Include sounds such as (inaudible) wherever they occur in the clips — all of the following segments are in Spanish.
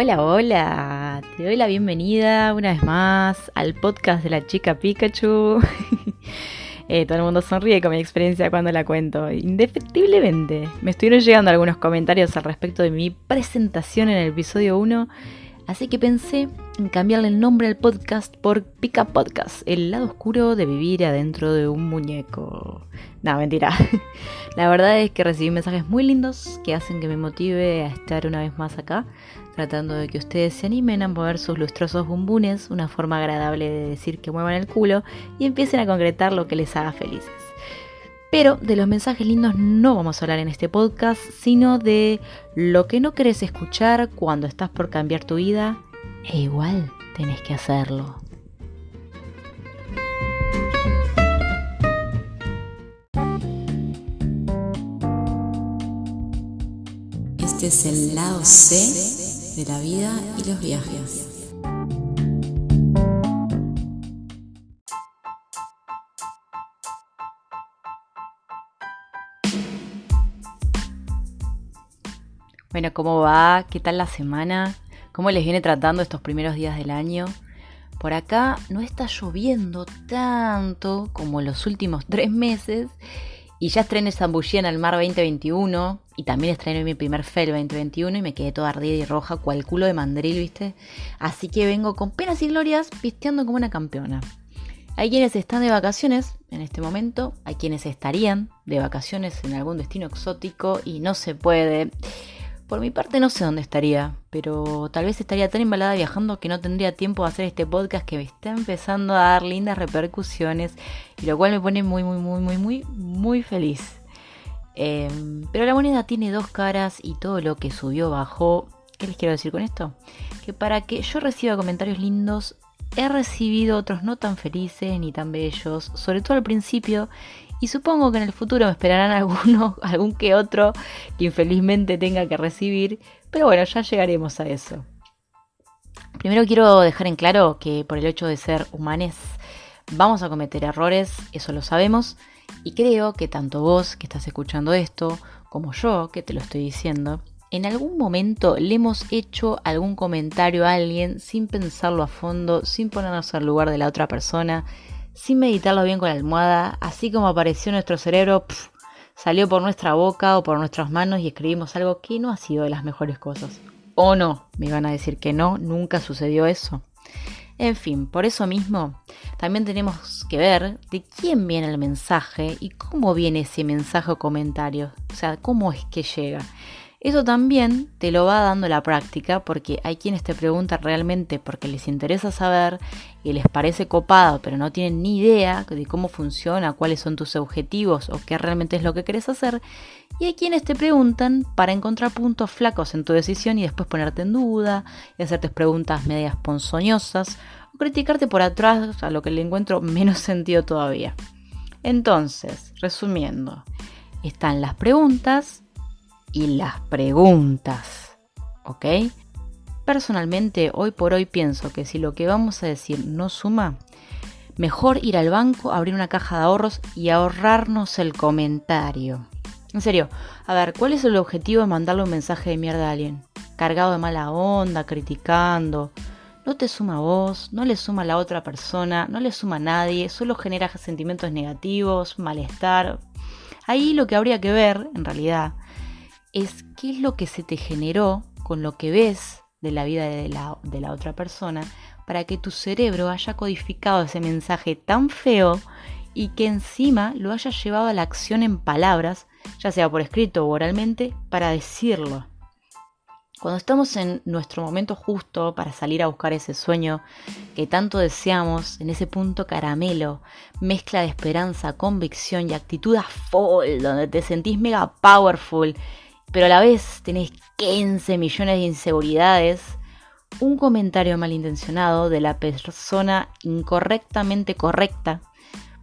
Hola, hola, te doy la bienvenida una vez más al podcast de la chica Pikachu. (laughs) Eh, todo el mundo sonríe con mi experiencia cuando la cuento. Indefectiblemente, me estuvieron llegando algunos comentarios al respecto de mi presentación en el episodio 1 Así que pensé en cambiarle el nombre al podcast por Pica Podcast, el lado oscuro de vivir adentro de un muñeco. No, mentira. (laughs) La verdad es que recibí mensajes muy lindos que hacen que me motive a estar una vez más acá, tratando de que ustedes se animen a mover sus lustrosos bumbunes, una forma agradable de decir que muevan el culo y empiecen a concretar lo que les haga felices. Pero de los mensajes lindos no vamos a hablar en este podcast, sino de lo que no querés escuchar cuando estás por cambiar tu vida e igual tenés que hacerlo. Este es el lado C de la vida y los viajes. Bueno, ¿cómo va? ¿Qué tal la semana? ¿Cómo les viene tratando estos primeros días del año? Por acá no está lloviendo tanto como los últimos (laughs) tres meses y ya estrené Zambullía en el mar 2021 y también estrené mi primer FEL 2021 y me quedé toda ardida y roja cual culo de mandril, ¿viste? Así que vengo con penas y glorias pisteando como una campeona. Hay quienes están de vacaciones en este momento, hay quienes estarían de vacaciones en algún destino exótico y no se puede. Por mi parte no sé dónde estaría, pero tal vez estaría tan embalada viajando que no tendría tiempo de hacer este podcast que me está empezando a dar lindas repercusiones y lo cual me pone muy, muy, muy, muy, muy, muy feliz. Em, pero la moneda tiene dos caras y todo lo que subió bajó. ¿Qué les quiero decir con esto? Que para que yo reciba comentarios lindos, he recibido otros no tan felices ni tan bellos, sobre todo al principio, y supongo que en el futuro me esperarán (laughs) alguno, algún que otro que infelizmente tenga que recibir, pero bueno, ya llegaremos a eso. Primero quiero dejar en claro que por el hecho de ser humanes vamos a cometer errores, eso lo sabemos, y creo que tanto vos que estás escuchando esto, como yo que te lo estoy diciendo, en algún momento le hemos hecho algún comentario a alguien sin pensarlo a fondo, sin ponernos al lugar de la otra persona, sin meditarlo bien con la almohada, así como apareció nuestro cerebro, salió por nuestra boca o por nuestras manos y escribimos algo que no ha sido de las mejores cosas. O no, me iban a decir que no, nunca sucedió eso. En fin, por eso mismo, también tenemos que ver de quién viene el mensaje y cómo viene ese mensaje o comentario. O sea, cómo es que llega. Eso también te lo va dando la práctica porque hay quienes te preguntan realmente porque les interesa saber y les parece copado pero no tienen ni idea de cómo funciona, cuáles son tus objetivos o qué realmente es lo que quieres hacer. Y hay quienes te preguntan para encontrar puntos flacos en tu decisión y después ponerte en duda y hacerte preguntas medias ponzoñosas o criticarte por atrás a lo que le encuentro (laughs) menos sentido todavía. Entonces, resumiendo, están las preguntas y las preguntas. ¿Ok? Personalmente, hoy por hoy pienso que si lo que vamos a decir no suma, mejor ir al banco, abrir una caja de ahorros y ahorrarnos el comentario. En serio, a ver, ¿cuál es el objetivo de mandarle un mensaje de mierda a alguien? Cargado de mala onda, criticando. No te suma a vos, no le suma a la otra persona, no le suma a nadie, solo genera sentimientos negativos, malestar. Ahí lo que habría que ver, en realidad, es qué es lo que se te generó con lo que ves de la vida de la, de la otra persona para que tu cerebro haya codificado ese mensaje tan feo y que encima lo haya llevado a la acción en palabras, ya sea por escrito o oralmente, para decirlo. Cuando estamos en nuestro momento justo para salir a buscar ese sueño que tanto deseamos, en ese punto caramelo, mezcla de esperanza, convicción y actitud a full, donde te sentís mega powerful pero a la vez tenés 15 millones de inseguridades, un comentario malintencionado de la persona incorrectamente correcta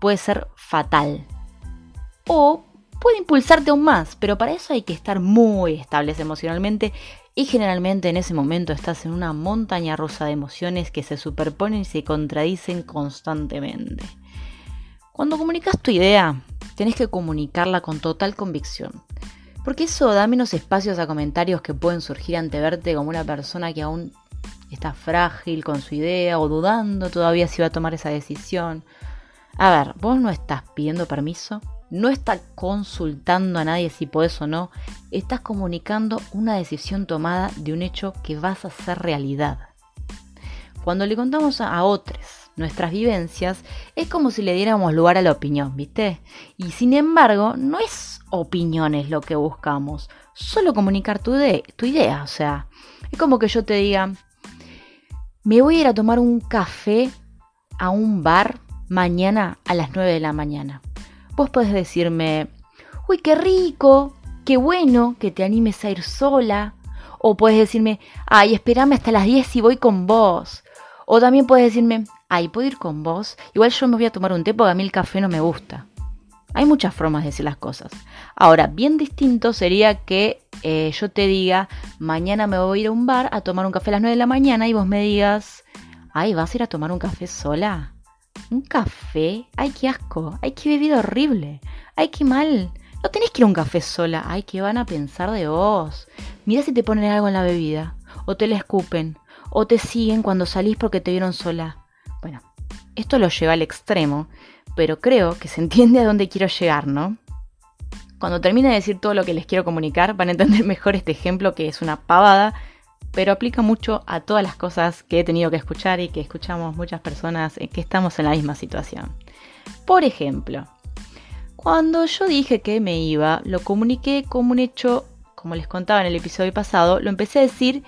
puede ser fatal. O puede impulsarte aún más, pero para eso hay que estar muy estables emocionalmente y generalmente en ese momento estás en una montaña rusa de emociones que se superponen y se contradicen constantemente. Cuando comunicas tu idea, tenés que comunicarla con total convicción Porque eso da menos espacios a comentarios que pueden surgir ante verte como una persona que aún está frágil con su idea o dudando todavía si va a tomar esa decisión. A ver, vos no estás pidiendo permiso, no estás consultando a nadie si podés o no, estás comunicando una decisión tomada de un hecho que vas a hacer realidad. Cuando le contamos a otros nuestras vivencias, es como si le diéramos lugar a la opinión, ¿viste? Y sin embargo, no es opiniones lo que buscamos, solo comunicar tu, tu idea, o sea, es como que yo te diga, me voy a ir a tomar un café a un bar mañana a las 9 de la mañana. Vos podés decirme, uy, qué rico, qué bueno que te animes a ir sola. O puedes decirme, ay, espérame hasta las 10 y voy con vos. O también puedes decirme, ay, ¿puedo ir con vos? Igual yo me voy a tomar un té porque a mí el café no me gusta. Hay muchas formas de decir las cosas. Ahora, bien distinto sería que eh, yo te diga, mañana me voy a ir a un bar a tomar un café a las 9 de la mañana y vos me digas, ay, ¿vas a ir a tomar un café sola? ¿Un café? Ay, qué asco. Ay, qué bebida horrible. Ay, qué mal. No tenés que ir a un café sola. Ay, qué van a pensar de vos. Mira si te ponen algo en la bebida. O te la escupen. O te siguen cuando salís porque te vieron sola. Bueno, esto lo lleva al extremo, pero creo que se entiende a dónde quiero llegar, ¿no? Cuando termine de decir todo lo que les quiero comunicar, van a entender (laughs) mejor este ejemplo que es una pavada, pero aplica mucho a todas las cosas que he tenido que escuchar y que escuchamos muchas personas que estamos en la misma situación. Por ejemplo, cuando yo dije que me iba, lo comuniqué como un hecho, como les contaba en el episodio pasado, lo empecé a decir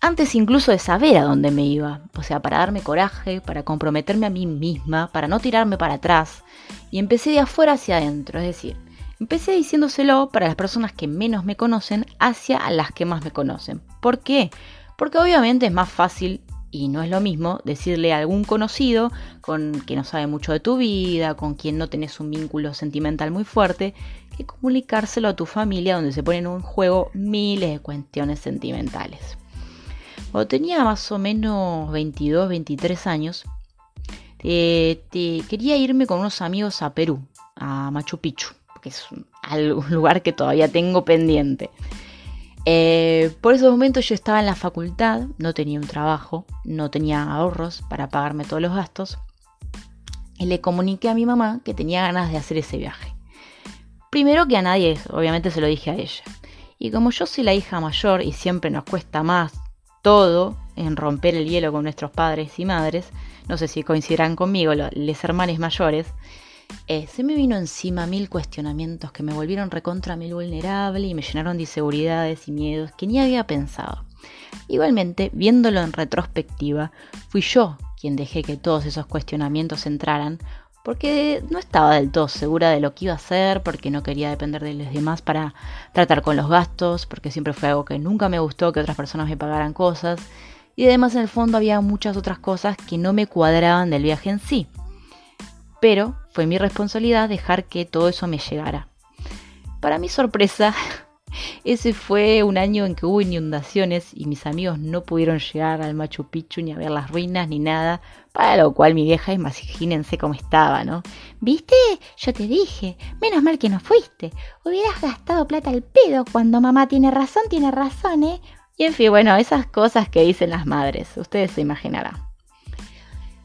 antes incluso de saber a dónde me iba, o sea, para darme coraje, para comprometerme a mí misma, para no tirarme para atrás, y empecé de afuera hacia adentro, es decir, Empecé diciéndoselo para las personas que menos me conocen hacia las que más me conocen. ¿Por qué? Porque obviamente es más fácil y no es lo mismo decirle a algún conocido con que no sabe mucho de tu vida, con quien no tenés un vínculo sentimental muy fuerte, que comunicárselo a tu familia donde se ponen en juego miles de cuestiones sentimentales. Cuando tenía más o menos 22, 23 años, eh, quería irme con unos amigos a Perú, a Machu Picchu que es (laughs) un, lugar que todavía tengo pendiente. Eh, por esos momentos yo estaba en la facultad, no tenía un trabajo, no tenía ahorros para pagarme todos los gastos. Y le comuniqué a mi mamá que tenía ganas de hacer ese viaje. Primero que a nadie, obviamente se lo dije a ella. Y como yo soy la hija mayor y siempre nos cuesta más todo en romper el hielo con nuestros padres y madres, no sé si coincidirán conmigo, los hermanos mayores, eh, se me vino encima mil cuestionamientos que me volvieron recontra mil vulnerable y me llenaron de inseguridades y miedos que ni había pensado. Igualmente, viéndolo en retrospectiva, fui yo quien dejé que todos esos cuestionamientos entraran porque no estaba del todo segura de lo que iba a hacer, porque no quería depender de los demás para tratar con los gastos, porque siempre fue algo que nunca me gustó que otras personas me pagaran cosas, y además en el fondo había muchas otras cosas que no me cuadraban del viaje en sí pero fue mi responsabilidad dejar que todo eso me llegara. Para mi sorpresa, (laughs) ese fue un año en que hubo inundaciones y mis amigos no pudieron llegar al Machu Picchu ni a ver las ruinas ni nada, para lo cual mi vieja, imagínense cómo estaba, ¿no? ¿Viste? Yo te dije, menos mal que no fuiste. Hubieras gastado plata al pedo cuando mamá tiene razón, tiene razón, ¿eh? Y en fin, bueno, esas cosas que dicen las madres, ustedes se imaginarán.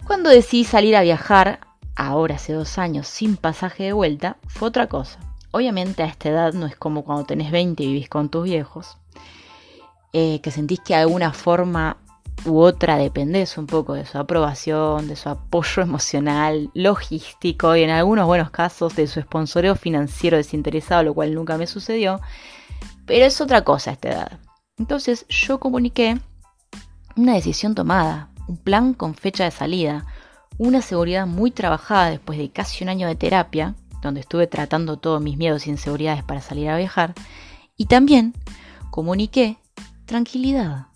Cuando decidí salir a viajar, ahora hace dos años sin pasaje de vuelta, fue otra cosa. Obviamente a esta edad no es como cuando tenés 20 y vivís con tus viejos, eh, que sentís que de alguna forma u otra dependés un poco de su aprobación, de su apoyo emocional, logístico y en algunos buenos casos de su sponsoreo financiero desinteresado, lo cual nunca me sucedió. Pero es otra cosa a esta edad. Entonces yo comuniqué una decisión tomada, un plan con fecha de salida, una seguridad muy trabajada después de casi un año de terapia, donde estuve tratando todos mis miedos y inseguridades para salir a viajar, y también comuniqué tranquilidad.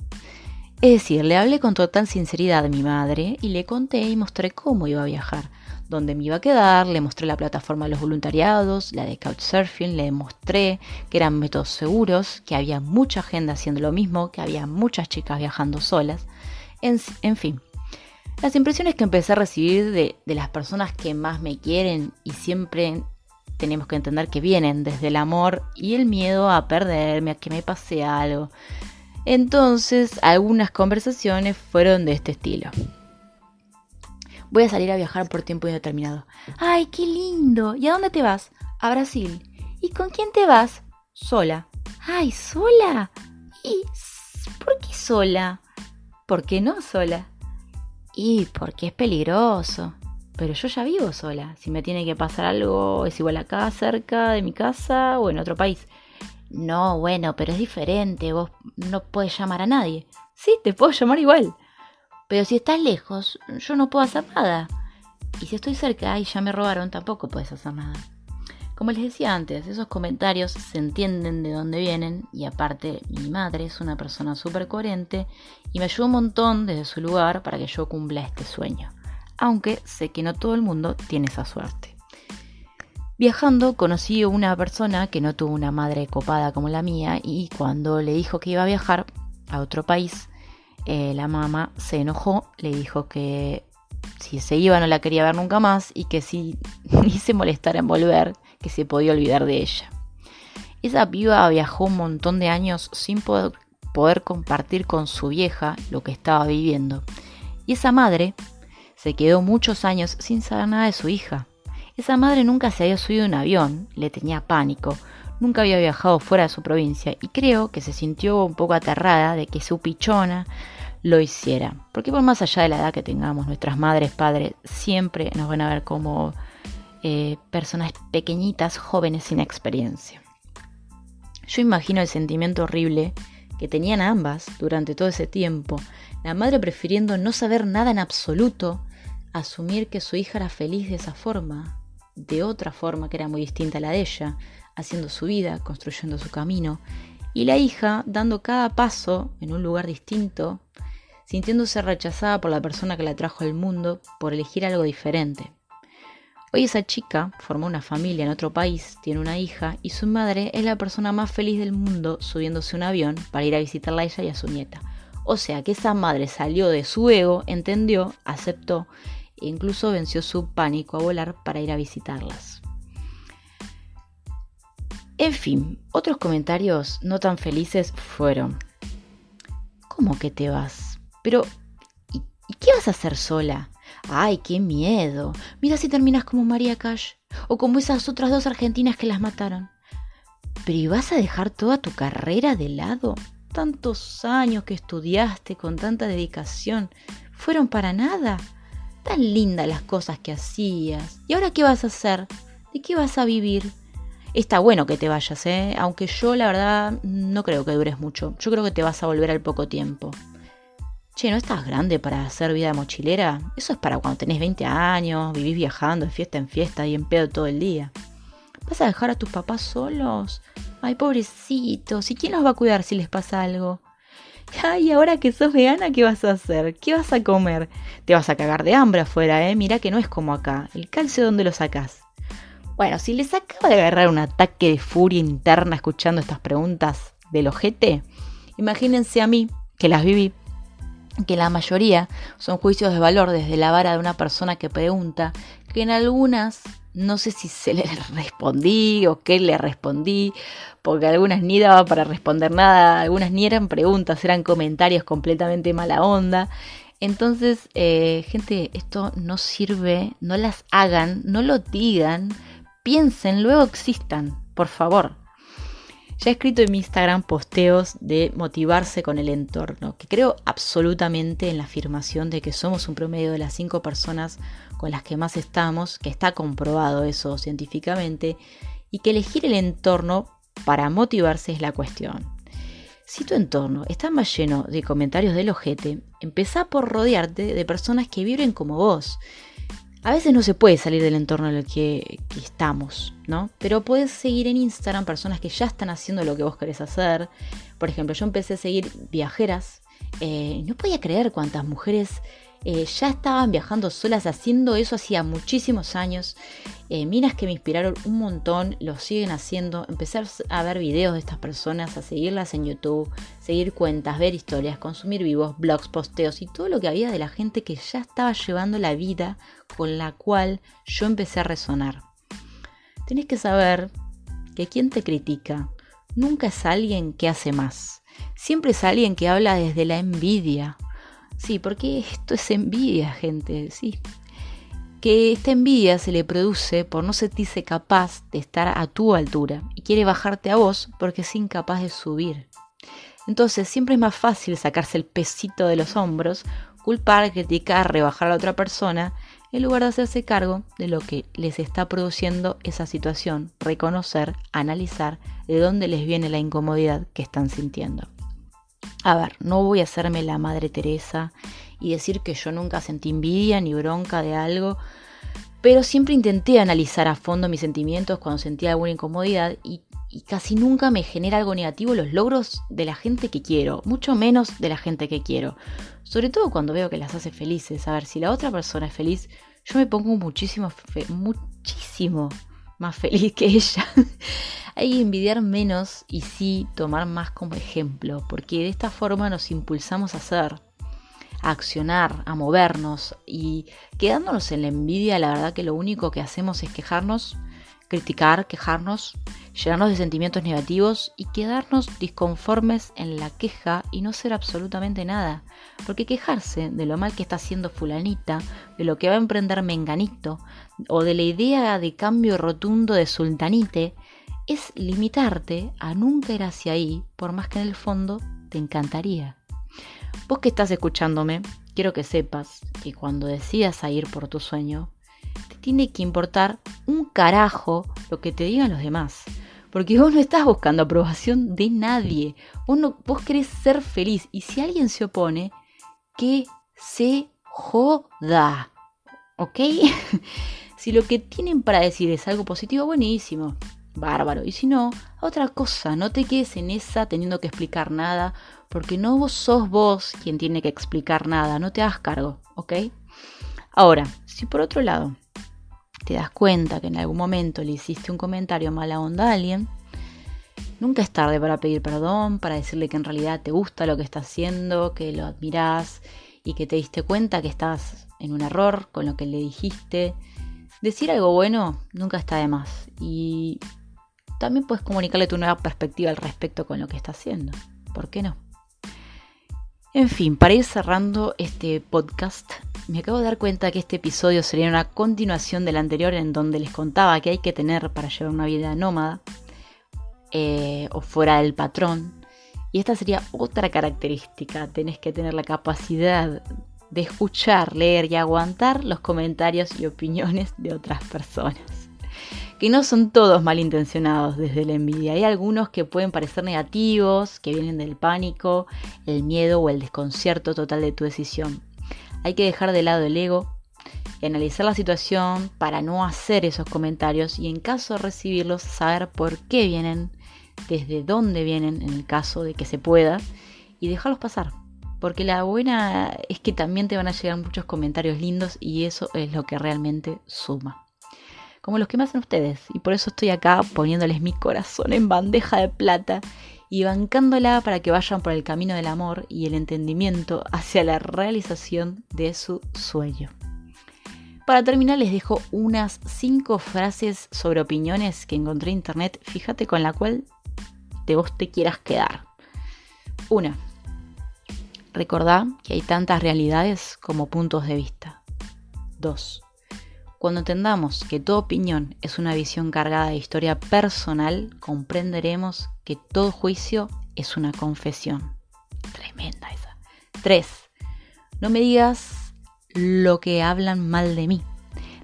Es decir, le hablé con total sinceridad a mi madre y le conté y mostré cómo iba a viajar, dónde me iba a quedar, le mostré la plataforma de los voluntariados, la de Couchsurfing, le mostré que eran métodos seguros, que había mucha gente haciendo lo mismo, que había muchas chicas viajando solas, en, en fin, las impresiones que empecé a recibir de, las personas que más me quieren y siempre tenemos que entender que vienen desde el amor y el miedo a perderme, a que me pase algo. Entonces, algunas conversaciones fueron de este estilo. Voy a salir a viajar por tiempo indeterminado. ¡Ay, qué lindo! ¿Y a dónde te vas? A Brasil. ¿Y con quién te vas? Sola. ¡Ay, sola! ¿Y por qué sola? ¿Por qué no sola? Y porque es peligroso. Pero yo ya vivo sola. Si me tiene que pasar algo, es igual acá, cerca de mi casa o en otro país. No, bueno, pero es diferente. Vos no puedes llamar a nadie. Sí, te puedo llamar igual. Pero si estás lejos, yo no puedo hacer nada. Y si estoy cerca y ya me robaron, tampoco puedes hacer nada. Como les decía antes, esos comentarios se entienden de dónde vienen y aparte mi madre es una persona súper coherente y me ayudó un montón desde su lugar para que yo cumpla este sueño. Aunque sé que no todo el mundo tiene esa suerte. Viajando conocí a una persona que no tuvo una madre copada como la mía y cuando le dijo que iba a viajar a otro país, eh, la mamá se enojó, le dijo que si se iba no la quería ver nunca más y que si (laughs) ni se molestara en volver, que se podía olvidar de ella. Esa piba viajó un montón de años sin poder, poder compartir con su vieja lo que estaba viviendo. Y esa madre se quedó muchos años sin saber nada de su hija. Esa madre nunca se había subido en un avión, le tenía pánico, nunca había viajado fuera de su provincia y creo que se sintió un poco aterrada de que su pichona lo hiciera. Porque por más allá de la edad que tengamos, nuestras madres, padres, siempre nos van a ver como eh, personas pequeñitas, jóvenes sin experiencia. Yo imagino el sentimiento horrible que tenían ambas durante todo ese tiempo, la madre prefiriendo no saber nada en absoluto, asumir que su hija era feliz de esa forma, de otra forma que era muy distinta a la de ella, haciendo su vida, construyendo su camino, y la hija dando cada paso en un lugar distinto, sintiéndose rechazada por la persona que la trajo al mundo por elegir algo diferente. Hoy esa chica formó una familia en otro país, tiene una hija y su madre es la persona más feliz del mundo subiéndose un avión para ir a visitarla a ella y a su nieta. O sea que esa madre salió de su ego, entendió, aceptó e incluso venció su pánico a volar para ir a visitarlas. En fin, otros comentarios no tan felices fueron, ¿cómo que te vas? Pero, ¿y, qué vas a hacer sola? Ay, qué miedo. Mira si terminas como María Cash o como esas otras dos argentinas que las mataron. Pero ¿y vas a dejar toda tu carrera de lado? Tantos años que estudiaste con tanta dedicación fueron para nada. Tan lindas las cosas que hacías. ¿Y ahora qué vas a hacer? ¿De qué vas a vivir? Está bueno que te vayas, ¿eh? Aunque yo la verdad no creo que dures mucho. Yo creo que te vas a volver al poco tiempo. Che, ¿no estás grande para hacer vida mochilera? Eso es para cuando tenés 20 años, vivís viajando de fiesta en fiesta y en pedo todo el día. ¿Vas a dejar a tus papás solos? Ay, pobrecitos, ¿y quién los va a cuidar si les pasa algo? Ay, ahora que sos vegana, ¿qué vas a hacer? ¿Qué vas a comer? Te vas a cagar de hambre afuera, ¿eh? Mira que no es como acá. ¿El calcio dónde lo sacás? Bueno, si les acaba de agarrar un ataque de furia interna escuchando estas preguntas del ojete, imagínense a mí, que las viví, que la mayoría son juicios de valor desde la vara de una persona que pregunta, que en algunas no sé si se le (laughs) respondí o qué le respondí, porque algunas ni daba para responder nada, algunas ni eran preguntas, eran comentarios completamente mala onda. Entonces, eh, gente, esto no sirve, no las hagan, no lo digan, piensen, luego existan, por favor. Ya he escrito en mi Instagram posteos de motivarse con el entorno, que creo absolutamente en la afirmación de que somos un promedio de las cinco personas con las que más estamos, que está comprobado eso científicamente, y que elegir el entorno para motivarse es la cuestión. Si tu entorno está más lleno de comentarios del ojete, empezá por rodearte de personas que vibren como vos, a veces no se puede salir del entorno en el que, estamos, ¿no? Pero puedes seguir en Instagram personas que ya están haciendo lo que vos querés hacer. Por ejemplo, yo empecé a seguir viajeras. Eh, no podía creer cuántas mujeres eh, ya estaban viajando solas haciendo eso hacía muchísimos años. Eh, minas que me inspiraron un montón, lo siguen haciendo. Empezar a ver videos de estas personas, a seguirlas en YouTube, seguir cuentas, ver historias, consumir vivos, blogs, posteos y todo lo que había de la gente que ya estaba llevando la vida con la cual yo empecé a resonar. tenés que saber que quien te critica nunca es alguien que hace más. Siempre es alguien que habla desde la envidia. Sí, porque esto es envidia, gente, sí. Que esta envidia se le produce por no sentirse capaz de estar a tu altura y quiere bajarte a vos porque es incapaz de subir. Entonces siempre es más fácil sacarse el pesito de los hombros, culpar, criticar, rebajar a la otra persona en lugar de hacerse cargo de lo que les está produciendo esa situación, reconocer, analizar de dónde les viene la incomodidad que están sintiendo. A ver, no voy a hacerme la Madre Teresa y decir que yo nunca sentí envidia ni bronca de algo, pero siempre intenté analizar a fondo mis sentimientos cuando sentía alguna incomodidad y, casi nunca me genera algo negativo los logros de la gente que quiero, mucho menos de la gente que quiero. Sobre todo cuando veo que las hace felices. A ver, si la otra persona es feliz, yo me pongo muchísimo, muchísimo más feliz que ella. (laughs) Hay que envidiar menos y sí tomar más como ejemplo, porque de esta forma nos impulsamos a hacer, a accionar, a movernos y quedándonos en la envidia, la verdad que lo único que hacemos es quejarnos, criticar, quejarnos, llenarnos de sentimientos negativos y quedarnos disconformes en la queja y no ser absolutamente nada. Porque quejarse de lo mal que está haciendo fulanita, de lo que va a emprender menganito, o de la idea de cambio rotundo de sultanite, es limitarte a nunca ir hacia ahí, por más que en el fondo te encantaría. Vos que estás escuchándome, quiero que sepas que cuando decidas a ir por tu sueño, te tiene que importar un carajo lo que te digan los demás. Porque vos no estás buscando aprobación de nadie. Vos, no, vos querés ser feliz. Y si alguien se opone, que se joda. ¿Ok? (laughs) si lo que tienen para decir es algo positivo, buenísimo. Bárbaro. Y si no, otra cosa. No te quedes en esa teniendo que explicar nada. Porque no vos sos vos quien tiene que explicar nada. No te hagas cargo. ¿Ok? Ahora, si por otro lado te das cuenta que en algún momento le hiciste un comentario mala onda a alguien, nunca es tarde para pedir perdón, para decirle que en realidad te gusta lo que está haciendo, que lo admirás y que te diste cuenta que estás en un error con lo que le dijiste. Decir algo bueno nunca está de más y también puedes comunicarle tu nueva perspectiva al respecto con lo que está haciendo. ¿Por qué no? En fin, para ir cerrando este podcast, me acabo de dar cuenta que este episodio sería una continuación del anterior en donde les contaba que hay que tener para llevar una vida nómada eh, o fuera del patrón. Y esta sería otra característica, tenés que tener la capacidad de escuchar, leer y aguantar los comentarios y opiniones de otras personas. Que no son todos malintencionados desde la envidia, hay algunos que pueden parecer negativos, que vienen del pánico, el miedo o el desconcierto total de tu decisión. Hay que dejar de lado el ego y analizar la situación para no hacer esos comentarios y en caso de recibirlos saber por qué vienen, desde dónde vienen en el caso de que se pueda y dejarlos pasar. Porque la buena es que también te van a llegar muchos comentarios lindos y eso es lo que realmente suma. Como los que me hacen ustedes. Y por eso estoy acá poniéndoles mi corazón en bandeja de plata y bancándola para que vayan por el camino del amor y el entendimiento hacia la realización de su sueño. Para terminar les dejo unas 5 frases sobre opiniones que encontré en internet, fíjate con la cual de vos te quieras quedar. Una, recordá que hay tantas realidades como puntos de vista. 2. Cuando entendamos que toda opinión es una visión cargada de historia personal, comprenderemos que todo juicio es una confesión. Tremenda esa. 3. No me digas lo que hablan mal de mí.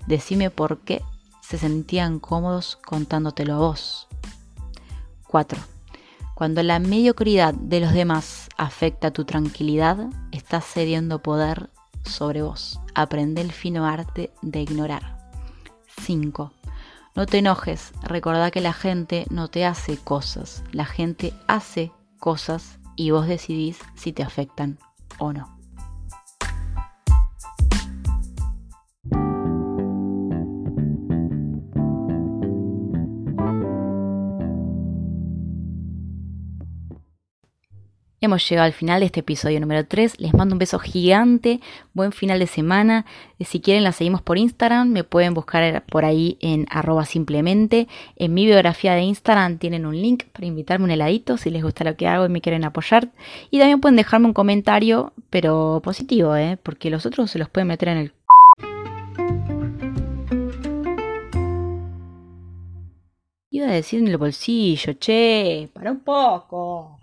Decime por qué se sentían cómodos contándotelo a vos. 4. Cuando la mediocridad de los demás afecta tu tranquilidad, estás cediendo poder sobre vos. Aprende el fino arte de ignorar. 5. No te enojes, recordá que la gente no te hace cosas, la gente hace cosas y vos decidís si te afectan o no. Hemos llegado al final de este episodio número 3. Les mando un beso gigante. Buen final de semana. Si quieren, la seguimos por Instagram. Me pueden buscar por ahí en arroba simplemente. En mi biografía de Instagram tienen un link para invitarme un heladito si les gusta lo que hago y me quieren apoyar. Y también pueden dejarme un comentario, pero positivo, ¿eh? porque los otros se los pueden meter en el Iba a decir en el bolsillo, che, para un poco.